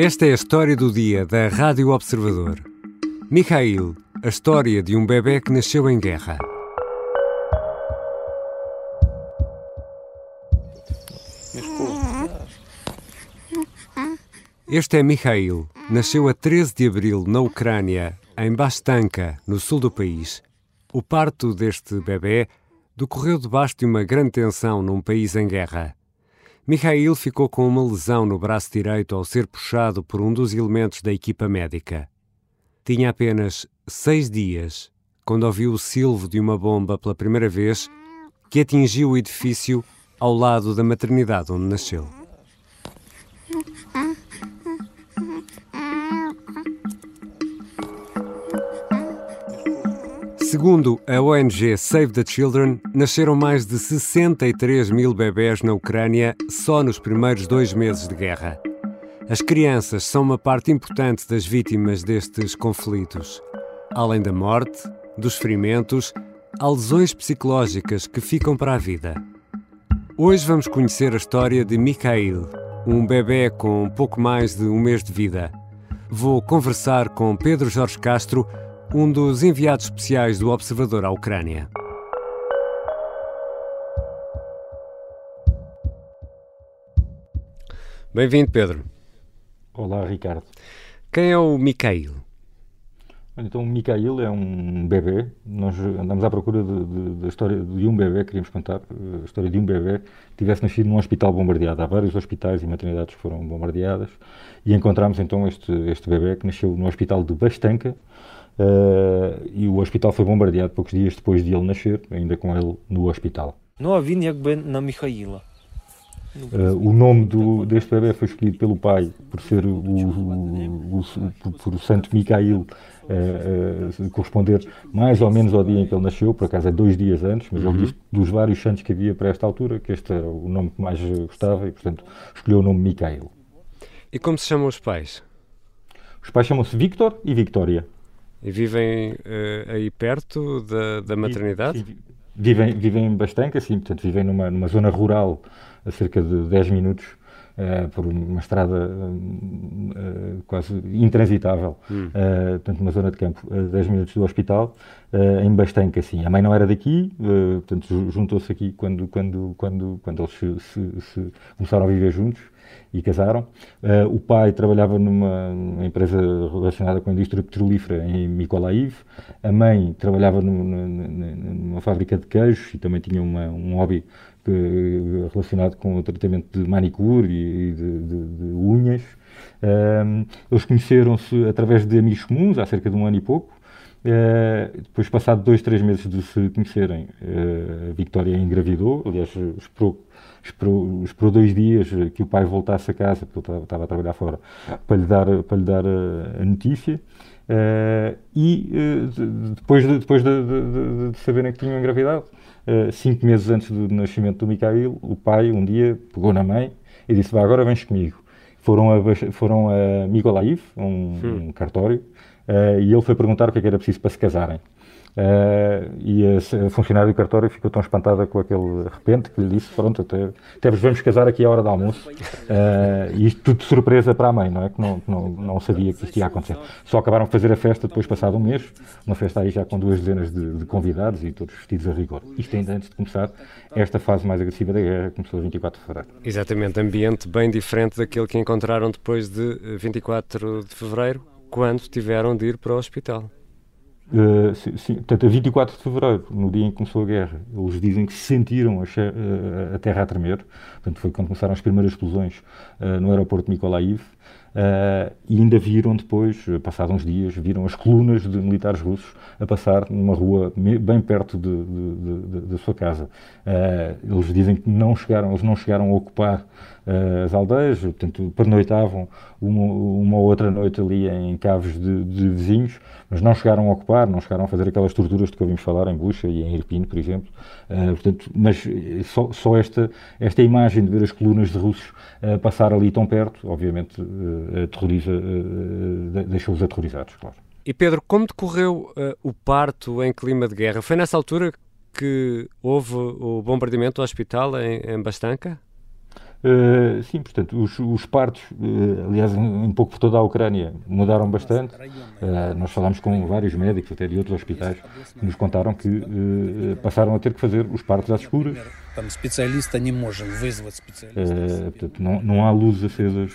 Esta é a história do dia da Rádio Observador. Mikhail, a história de um bebê que nasceu em guerra. Este é Mikhail. Nasceu a 13 de abril na Ucrânia, em Bastanka, no sul do país. O parto deste bebê decorreu debaixo de uma grande tensão num país em guerra. Mikhail ficou com uma lesão no braço direito ao ser puxado por um dos elementos da equipa médica. Tinha apenas seis dias quando ouviu o silvo de uma bomba pela primeira vez que atingiu o edifício ao lado da maternidade onde nasceu. Segundo a ONG Save the Children, nasceram mais de 63 mil bebés na Ucrânia só nos primeiros dois meses de guerra. As crianças são uma parte importante das vítimas destes conflitos. Além da morte, dos ferimentos, há lesões psicológicas que ficam para a vida. Hoje vamos conhecer a história de Mikhail, um bebê com pouco mais de um mês de vida. Vou conversar com Pedro Jorge Castro, um dos enviados especiais do Observador à Ucrânia. Bem-vindo, Pedro. Olá, Ricardo. Quem é o Mikhail? Então, o Mikhail é um bebê. Nós andamos à procura da história de um bebê, queríamos contar a história de um bebê que tivesse nascido num hospital bombardeado. Há vários hospitais e maternidades que foram bombardeadas e encontramos então este, este bebê que nasceu no hospital de Bastanka, eh, e o hospital foi bombardeado poucos dias depois de ele nascer, ainda com ele no hospital. Não a vim na Michaila. Eh, o nome do, então, deste bebê foi escolhido pelo pai por ser o, o, o por, o Santo Micael eh, corresponder mais ou menos ao dia em que ele nasceu, por acaso é dois dias antes, mas uhum. ele disse dos vários santos que havia para esta altura que este era o nome que mais gostava e, portanto, escolheu o nome Micael. E como se chamam os pais? Os pais chamam-se Victor e Victoria. E vivem uh, aí perto da, da maternidade? Sim, vivem, vivem bastante, assim, portanto, vivem numa, numa zona rural a cerca de 10 minutos uh, por uma estrada uh, quase intransitável, hum. portanto, uma zona de campo, a 10 minutos do hospital, em Bastanca, assim. A mãe não era daqui, portanto, juntou-se aqui quando, quando, quando, quando eles se, se, se começaram a viver juntos e casaram. Uh, o pai trabalhava numa, empresa relacionada com a indústria petrolífera em Mykolaiv. A mãe trabalhava numa, numa fábrica de queijos e também tinha uma, um hobby relacionado com o tratamento de manicure e de, de, de unhas. Uh, eles conheceram-se através de amigos comuns, há cerca de um ano e pouco. Uh, depois, passado dois, três meses de se conhecerem, uh, a Victoria engravidou, aliás, esperou esperou, esperou dois dias que o pai voltasse a casa, porque ele estava a trabalhar fora, para lhe dar, para lhe dar a, a notícia. Uh, e uh, depois, de, depois de, de, de, saberem que tinham engravidado, uh, cinco meses antes do nascimento do Mikhail, o pai um dia pegou na mãe e disse: Vá, agora vens comigo. Foram a, foram a Mykolaiv, um, um cartório, e ele foi perguntar o que, é que era preciso para se casarem. Uh, e a, a, funcionária do cartório ficou tão espantada com aquele repente que lhe disse: Pronto, até, até vos vamos casar aqui à hora do almoço. Uh, e isto tudo de surpresa para a mãe, não é? Que não, não, não sabia que isto ia acontecer. Só acabaram de fazer a festa depois, passado um mês, uma festa aí já com duas dezenas de, de convidados e todos vestidos a rigor. Isto ainda antes de começar esta fase mais agressiva da guerra, começou a 24 de fevereiro. Exatamente, ambiente bem diferente daquele que encontraram depois de 24 de fevereiro, quando tiveram de ir para o hospital. Uh, sim, portanto, a 24 de fevereiro, no dia em que começou a guerra, eles dizem que sentiram a, uh, a terra a tremer. Portanto, foi quando começaram as primeiras explosões uh, no aeroporto de Mykolaiv. Uh, e ainda viram depois, passados uns dias, viram as colunas de militares russos a passar numa rua bem perto da sua casa. Uh, eles dizem que não chegaram, eles não chegaram a ocupar uh, as aldeias, portanto, pernoitavam uma, uma outra noite ali em caves de, de, vizinhos, mas não chegaram a ocupar, não chegaram a fazer aquelas torturas de que ouvimos falar em Bucha e em Irpin, por exemplo. portanto, mas só, só, esta, esta imagem de ver as colunas de russos passar ali tão perto, obviamente aterroriza, deixou-os aterrorizados, claro. E Pedro, como decorreu o parto em clima de guerra? Foi nessa altura que houve o bombardeamento do hospital em, em Bastanca? Uh, sim, portanto, os, os partos, uh, aliás, um pouco por toda a Ucrânia, mudaram bastante. Uh, nós falámos com vários médicos, até de outros hospitais, que nos contaram que passaram a ter que fazer os partos às escuras. Portanto, não, não há luzes acesas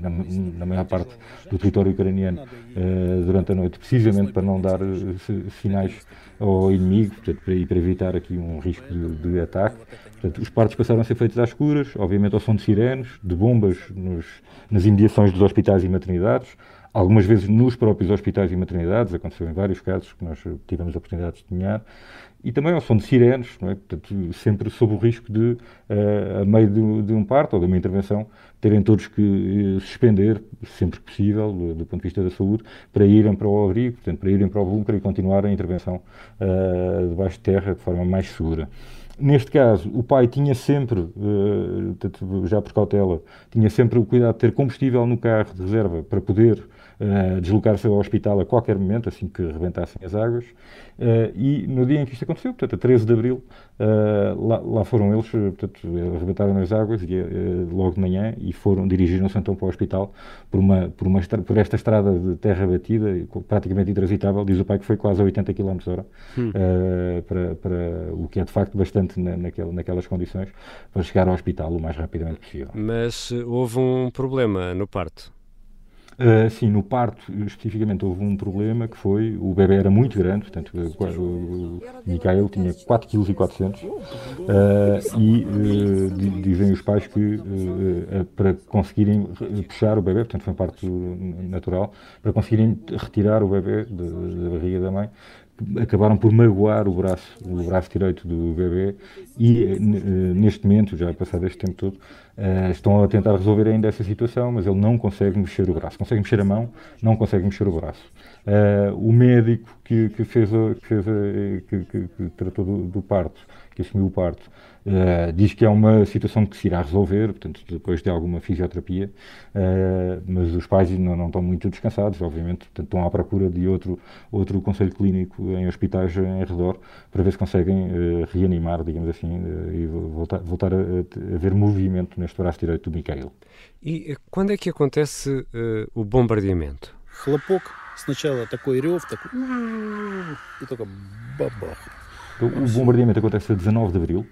na, na, maior parte do território ucraniano durante a noite, precisamente para não dar sinais ao inimigo portanto, para, para evitar aqui um risco de, de ataque. Portanto, os partos passaram a ser feitos às escuras, obviamente ao som de sirenes, de bombas nos, nas imediações dos hospitais e maternidades, algumas vezes nos próprios hospitais e maternidades, aconteceu em vários casos que nós tivemos a oportunidade de testemunhar, e também ao som de sirenes, é? Portanto, sempre sob o risco de, uh, a meio de, de, um parto ou de uma intervenção, terem todos que uh, suspender, sempre que possível, do, do, ponto de vista da saúde, para irem para o abrigo, portanto, para irem para o bunker e continuar a intervenção uh, debaixo de terra de forma mais segura. Neste caso, o pai tinha sempre, uh, já por cautela, tinha sempre o cuidado de ter combustível no carro de reserva para poder uh, deslocar-se ao hospital a qualquer momento, assim que rebentassem as águas. Uh, e no dia em que isto aconteceu, portanto, a 13 de abril, lá, lá, foram eles, portanto, arrebentaram as águas e, logo de manhã e foram, dirigiram-se então para o hospital por, uma, por, uma, por esta estrada de terra batida, praticamente intransitável, diz o pai que foi quase a 80 km hora, hum. para, para, o que é de facto bastante na, naquela, naquelas condições, para chegar ao hospital o mais rapidamente possível. Mas houve um problema no parto? Uh, sim, no parto especificamente houve um problema que foi, o bebê era muito grande, portanto o, o Micael tinha 4,4 kg uh, e uh, dizem os pais que para conseguirem puxar o bebê, portanto foi um parto natural, para conseguirem retirar o bebê da barriga da mãe, acabaram por magoar o braço, o braço direito do bebê e eh, neste momento, já passado este tempo todo, uh, estão a tentar resolver ainda essa situação, mas ele não consegue mexer o braço. Consegue mexer a mão, não consegue mexer o braço. O médico que, que fez, que, fez que, que tratou do, do parto, que assumiu o parto, Uh, diz que é uma situação que se irá resolver, portanto, depois de alguma fisioterapia, uh, mas os pais não, não, estão muito descansados, obviamente, portanto, estão à procura de outro, outro conselho clínico em hospitais em redor para ver se conseguem uh, reanimar, digamos assim, e voltar, voltar a, a, ver movimento neste braço direito do Mikhail. E quando é que acontece o bombardeamento? Хлопок, сначала такой рев, такой, и только бабах. O bombardeamento acontece a 19 de abril,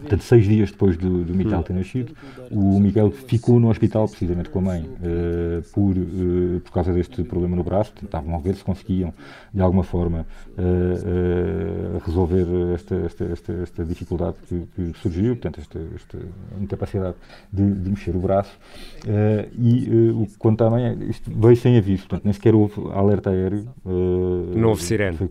Portanto, seis dias depois do, do Miguel ter nascido, o Miguel ficou no hospital precisamente com a mãe uh, por, uh, por causa deste problema no braço. Tentavam ver se conseguiam, de alguma forma, uh, resolver esta, esta, esta, esta dificuldade que, que, surgiu, portanto, esta, esta incapacidade de, de, mexer o braço. e o que conta a mãe é isto veio sem aviso, portanto, nem sequer houve alerta aéreo. não houve sirene. Foi,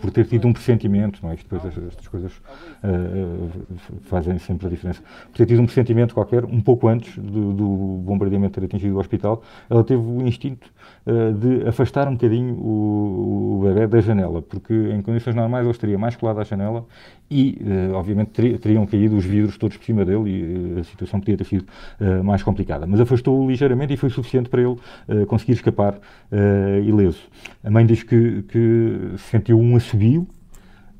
por ter tido um pressentimento, não é? Depois estas coisas uh, fazem sempre a diferença. Por ter tido um pressentimento qualquer, um pouco antes do, do bombardeamento ter atingido o hospital, ela teve o instinto uh, de afastar um bocadinho o, o bebê da janela, porque em condições normais ele estaria mais colado à janela e, uh, obviamente, teriam caído os vidros todos por cima dele e a situação podia ter sido mais complicada. Mas afastou-o ligeiramente e foi suficiente para ele conseguir escapar ileso. A mãe diz que, que sentiu um assobio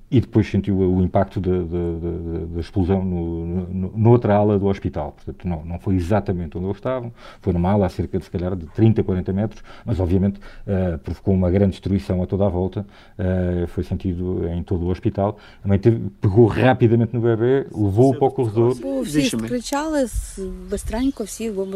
e depois sentiu o impacto da, da, da explosão no, no, noutra ala do hospital. Portanto, não, não foi exatamente onde eles estavam, foi numa ala a cerca de, se calhar, de 30, 40 metros, mas obviamente uh, provocou uma grande destruição a toda a volta, uh, foi sentido em todo o hospital. A mãe teve, pegou rapidamente no bebê, levou-o para o corredor. Всі скричали быстренько, всі в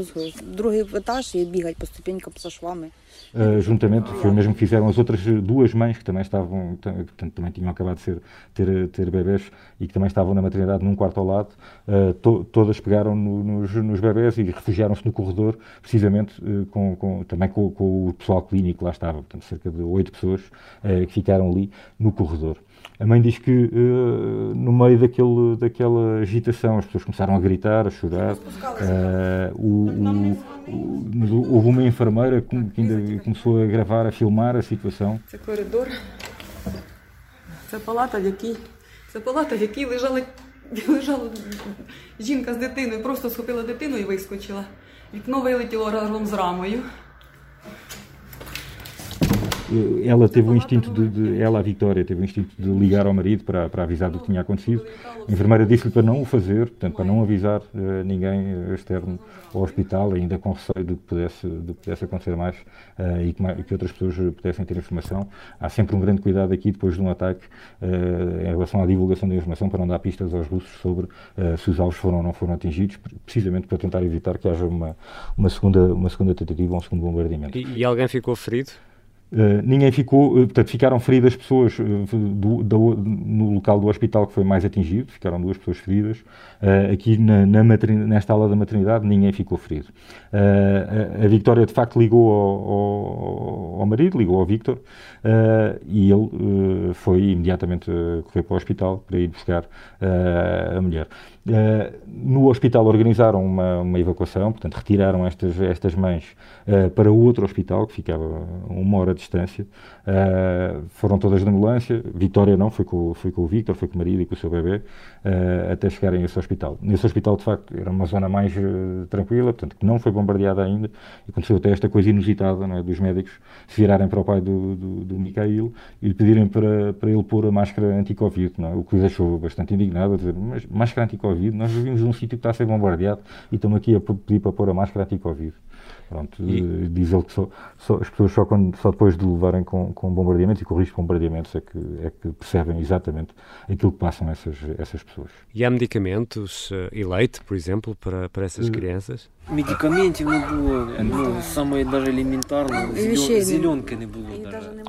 другий етаж і бігають по ступенькам за швами. Uh, juntamente, foi o mesmo que fizeram as outras duas mães que também estavam, portanto, também tinham acabado de ser, ter, ter bebés e que também estavam na maternidade num quarto ao lado, uh, to, todas pegaram no, nos, nos bebés e refugiaram-se no corredor, precisamente uh, com, com, também com, com, o pessoal clínico que lá estava, portanto, cerca de oito pessoas que ficaram ali no corredor. A mãe diz que uh, no meio daquele, daquela agitação as pessoas começaram a gritar, a chorar. Uh, o, o, o, houve uma enfermeira que ainda começou a gravar, a filmar a situação. Це коридор. Це палата, в якій це палата, в якій лежала, лежала жінка з дитиною, просто схопила дитину і вискочила. Вікно вилетіло разом з рамою. ela teve o instinto de, de, ela, a Vitória, teve o instinto de ligar ao marido para, para avisar do que tinha acontecido. A enfermeira disse-lhe para não o fazer, portanto, para não avisar uh, ninguém externo ao hospital, ainda com receio de que pudesse, de que pudesse acontecer mais uh, e, que, que, outras pessoas pudessem ter informação. Há sempre um grande cuidado aqui, depois de um ataque, uh, em relação à divulgação da informação, para não dar pistas aos russos sobre se os alvos foram ou não foram atingidos, precisamente para tentar evitar que haja uma, uma, segunda, uma segunda tentativa ou um segundo bombardeamento. E, e alguém ficou ferido? Uh, ninguém ficou, uh, portanto, ficaram feridas pessoas uh, do, do, no local do hospital que foi mais atingido, ficaram duas pessoas feridas. aqui na, na nesta aula da maternidade, ninguém ficou ferido. A, a, de facto, ligou ao, ao, ao marido, ligou ao Victor, e ele foi imediatamente correr para o hospital para ir buscar a mulher. Uh, no hospital organizaram uma, uma, evacuação, portanto, retiraram estas, estas mães uh, para outro hospital que ficava uma hora de distância. Uh, foram todas de ambulância. Vitória não, foi com, foi com o Victor, foi com o marido e com o seu bebê, até chegarem a esse hospital. Nesse hospital, de facto, era uma zona mais tranquila, portanto, que não foi bombardeada ainda. E aconteceu até esta coisa inusitada é, dos médicos se virarem para o pai do, do, do e lhe pedirem para, para ele pôr a máscara anti-Covid, é? o que o deixou bastante indignado, a dizer, mas máscara anti-Covid Covid. Nós vivemos num sítio que está a ser bombardeado e estamos aqui a pedir para pôr a máscara anti-Covid. Pronto, e... Eh, diz ele que só, só, as pessoas só, quando, só depois de levarem com, com bombardeamentos e com risco de bombardeamentos é que, é que percebem exatamente aquilo que passam essas, essas pessoas. E há medicamentos uh, e leite, por exemplo, para, para essas uh, crianças? Медикаментів не було, ну, саме даже елементарно, зеленка не було.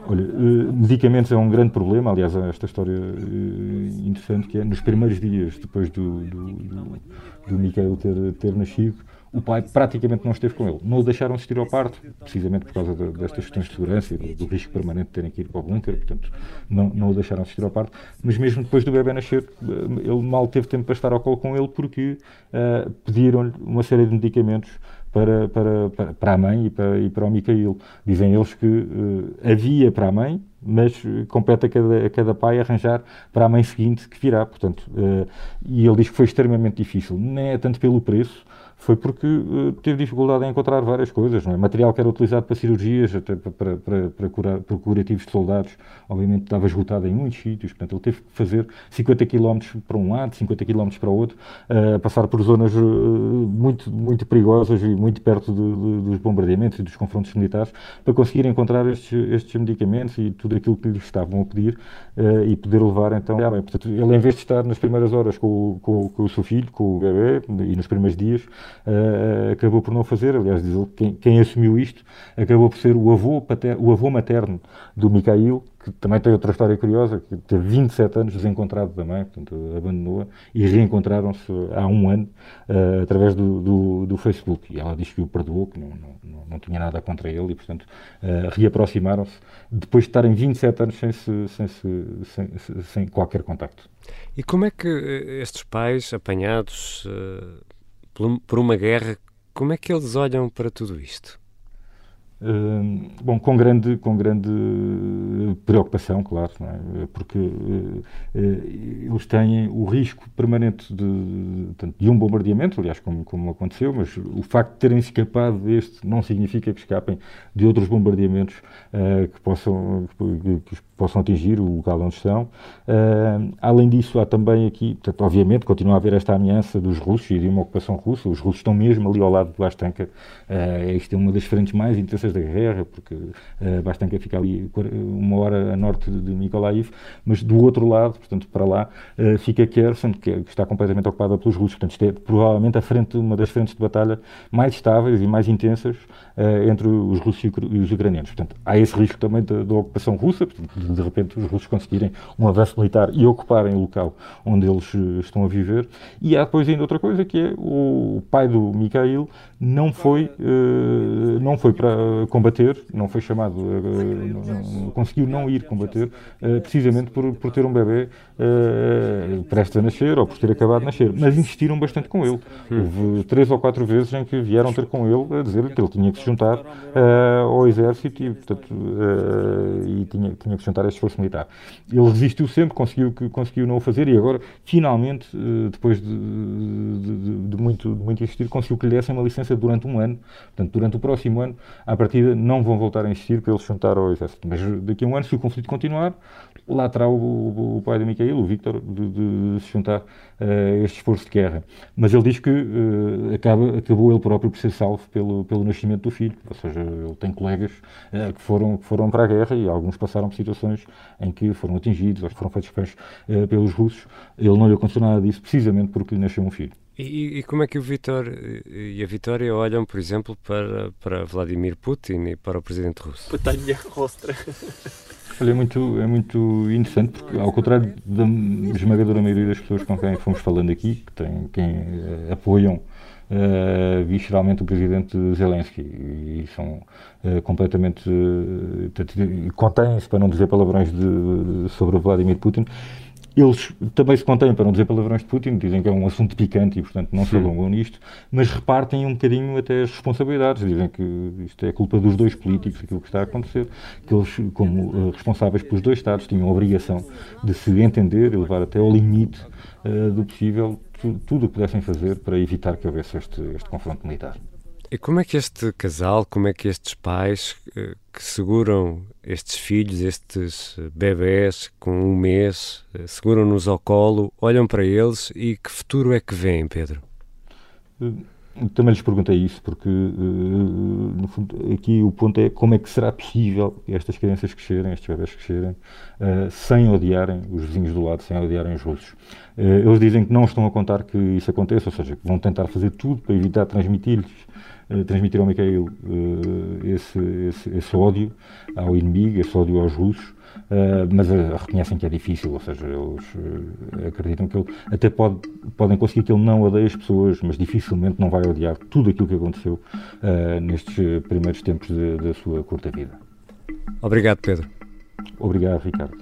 Olha, uh, medicamentos é um grande problema, aliás, há esta história uh, interessante que é, nos primeiros dias depois do, do, do, do Michael ter, ter nascido, o pai praticamente não esteve com ele. Não o deixaram assistir ao parto, precisamente por causa de, destas questões de segurança e do, do, risco permanente de terem que ir para o bunker, portanto, não, não o deixaram assistir ao parto. Mas mesmo depois do bebê nascer, eh, ele mal teve tempo para estar ao colo com ele porque uh, pediram-lhe uma série de medicamentos para, para, para, a mãe e para, e para o Micael. Dizem eles que uh, havia para a mãe, mas compete a cada, a cada pai arranjar para a mãe seguinte que virá. Portanto, uh, e ele diz que foi extremamente difícil, nem é tanto pelo preço, foi porque uh, teve dificuldade em encontrar várias coisas. É? Material que era utilizado para cirurgias, até para, para, para, curar, para curativos de soldados, obviamente estava esgotado em muitos sítios. Portanto, ele teve que fazer 50 km para um lado, 50 km para o outro, uh, passar por zonas uh, muito, muito perigosas e muito perto de, de, dos bombardeamentos e dos confrontos militares para conseguir encontrar estes, estes medicamentos e tudo aquilo que lhe estavam a pedir e poder levar então. bem, portanto, ele, em vez de estar nas primeiras horas com, com, com o seu filho, com o bebê, e nos primeiros dias, uh, acabou por não fazer. Aliás, diz ele, quem, quem, assumiu isto acabou por ser o avô, pater, o avô materno do Mikhail, que também tem outra história curiosa, que teve 27 anos desencontrado da mãe, portanto abandonou-a, e reencontraram-se há um ano uh, através do, do, do, Facebook. E ela diz que o perdoou, que não, não, não tinha nada contra ele, e portanto uh, reaproximaram-se depois de estarem 27 anos sem, se, sem, se, sem, sem qualquer contacto. E como é que estes pais apanhados uh, por uma guerra, como é que eles olham para tudo isto? Uh, bom, com grande, com grande preocupação, claro, é? porque uh, eles têm o risco permanente de, de, um bombardeamento, aliás, como, como aconteceu, mas o facto de terem escapado deste não significa que escapem de outros bombardeamentos uh, que, possam, que, que, possam atingir o local onde estão. além disso, há também aqui, portanto, obviamente, continua a haver esta ameaça dos russos e de uma ocupação russa. Os russos estão mesmo ali ao lado de Bastanca. Uh, isto é uma das frentes mais da guerra, porque uh, Bastanca fica ali uma hora a norte de Mykolaiv, mas do outro lado, portanto, para lá, uh, fica Kherson, que, que, está completamente ocupada pelos russos. Portanto, isto é provavelmente a frente, uma das frentes de batalha mais estáveis e mais intensas uh, entre os russos e os ucranianos. Portanto, há esse risco também da, da ocupação russa, portanto, de, de repente os russos conseguirem um avanço militar e ocuparem o local onde eles estão a viver. E há depois ainda outra coisa, que é o pai do Mikhail não foi, não foi para combater, não foi chamado, uh, conseguiu não ir combater, uh, precisamente por, por ter um bebê uh, prestes a nascer ou por ter acabado de nascer. Mas insistiram bastante com ele. Houve três ou quatro vezes em que vieram ter com ele a dizer que ele tinha que se juntar ao exército e, portanto, e tinha, tinha que se juntar a este esforço militar. Ele resistiu sempre, conseguiu, conseguiu não o fazer e agora, finalmente, depois de, de, de, muito, muito insistir, conseguiu que lhe dessem uma licença durante um ano. Portanto, durante o próximo ano, à partida, não vão voltar a insistir para ele se juntar ao exército. Mas daqui a um ano, se o conflito continuar, lá terá o, o, o pai de Micael, o Victor, de, de, se juntar a este esforço de guerra. Mas ele diz que uh, acaba, acabou ele próprio por ser salvo pelo, pelo nascimento do filho. Ou seja, ele tem colegas uh, que, foram, que foram para a guerra e alguns passaram por situações em que foram atingidos ou foram feitos pés uh, pelos russos. Ele não lhe aconteceu nada disso, precisamente porque lhe nasceu um filho. E, e, como é que o Vitor e a Vitória olham, por exemplo, para, para Vladimir Putin e para o presidente russo? Pytanie ostre. Olha, é muito, é muito interessante, porque ao contrário da esmagadora maioria das pessoas com quem fomos falando aqui, que tem, quem uh, apoiam uh, visceralmente o presidente Zelensky e são uh, completamente uh, contêm-se, para não dizer palavrões de, sobre Vladimir Putin, eles também se contêm, para não dizer palavrões de Putin, dizem que é um assunto picante e, portanto, não se alongam nisto, mas repartem um bocadinho até as responsabilidades. Dizem que isto é culpa dos dois políticos, aquilo que está a acontecer, que eles, como uh, responsáveis pelos dois Estados, tinham a obrigação de se entender e levar até ao limite uh, do possível tudo o que pudessem fazer para evitar que houvesse este, este confronto militar. E como é que este casal, como é que estes pais eh, que seguram estes filhos, estes bebés com um mês, eh, seguram-nos ao colo, olham para eles e que futuro é que vêm, Pedro? Eh, também lhes perguntei isso, porque no fundo, aqui o ponto é como é que será possível estas crianças crescerem, estes bebés crescerem, sem odiarem os vizinhos do lado, sem odiarem os russos. eles dizem que não estão a contar que isso aconteça, ou seja, que vão tentar fazer tudo para evitar transmitir-lhes eh, transmitir ao Mikhail esse, esse, esse, ódio ao inimigo, esse ódio aos russos, uh, mas reconhecem que é difícil, ou seja, eles acreditam que ele até pode, podem conseguir que ele não odeie as pessoas, mas dificilmente não vai odiar tudo aquilo que aconteceu nestes primeiros tempos da sua curta vida. Obrigado, Pedro. Obrigado, Ricardo.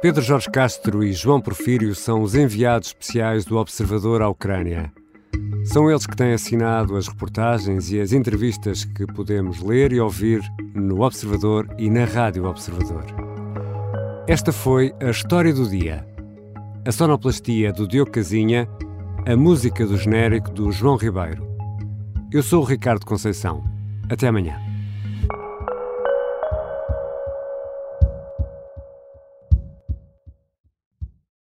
Pedro Jorge Castro e João Porfírio são os enviados especiais do Observador à Ucrânia. São eles que têm assinado as reportagens e as entrevistas que podemos ler e ouvir no Observador e na Rádio Observador. Esta foi a história do dia. A sonoplastia do Diogo Casinha, a música do genérico do João Ribeiro. Eu sou o Ricardo Conceição. Até amanhã.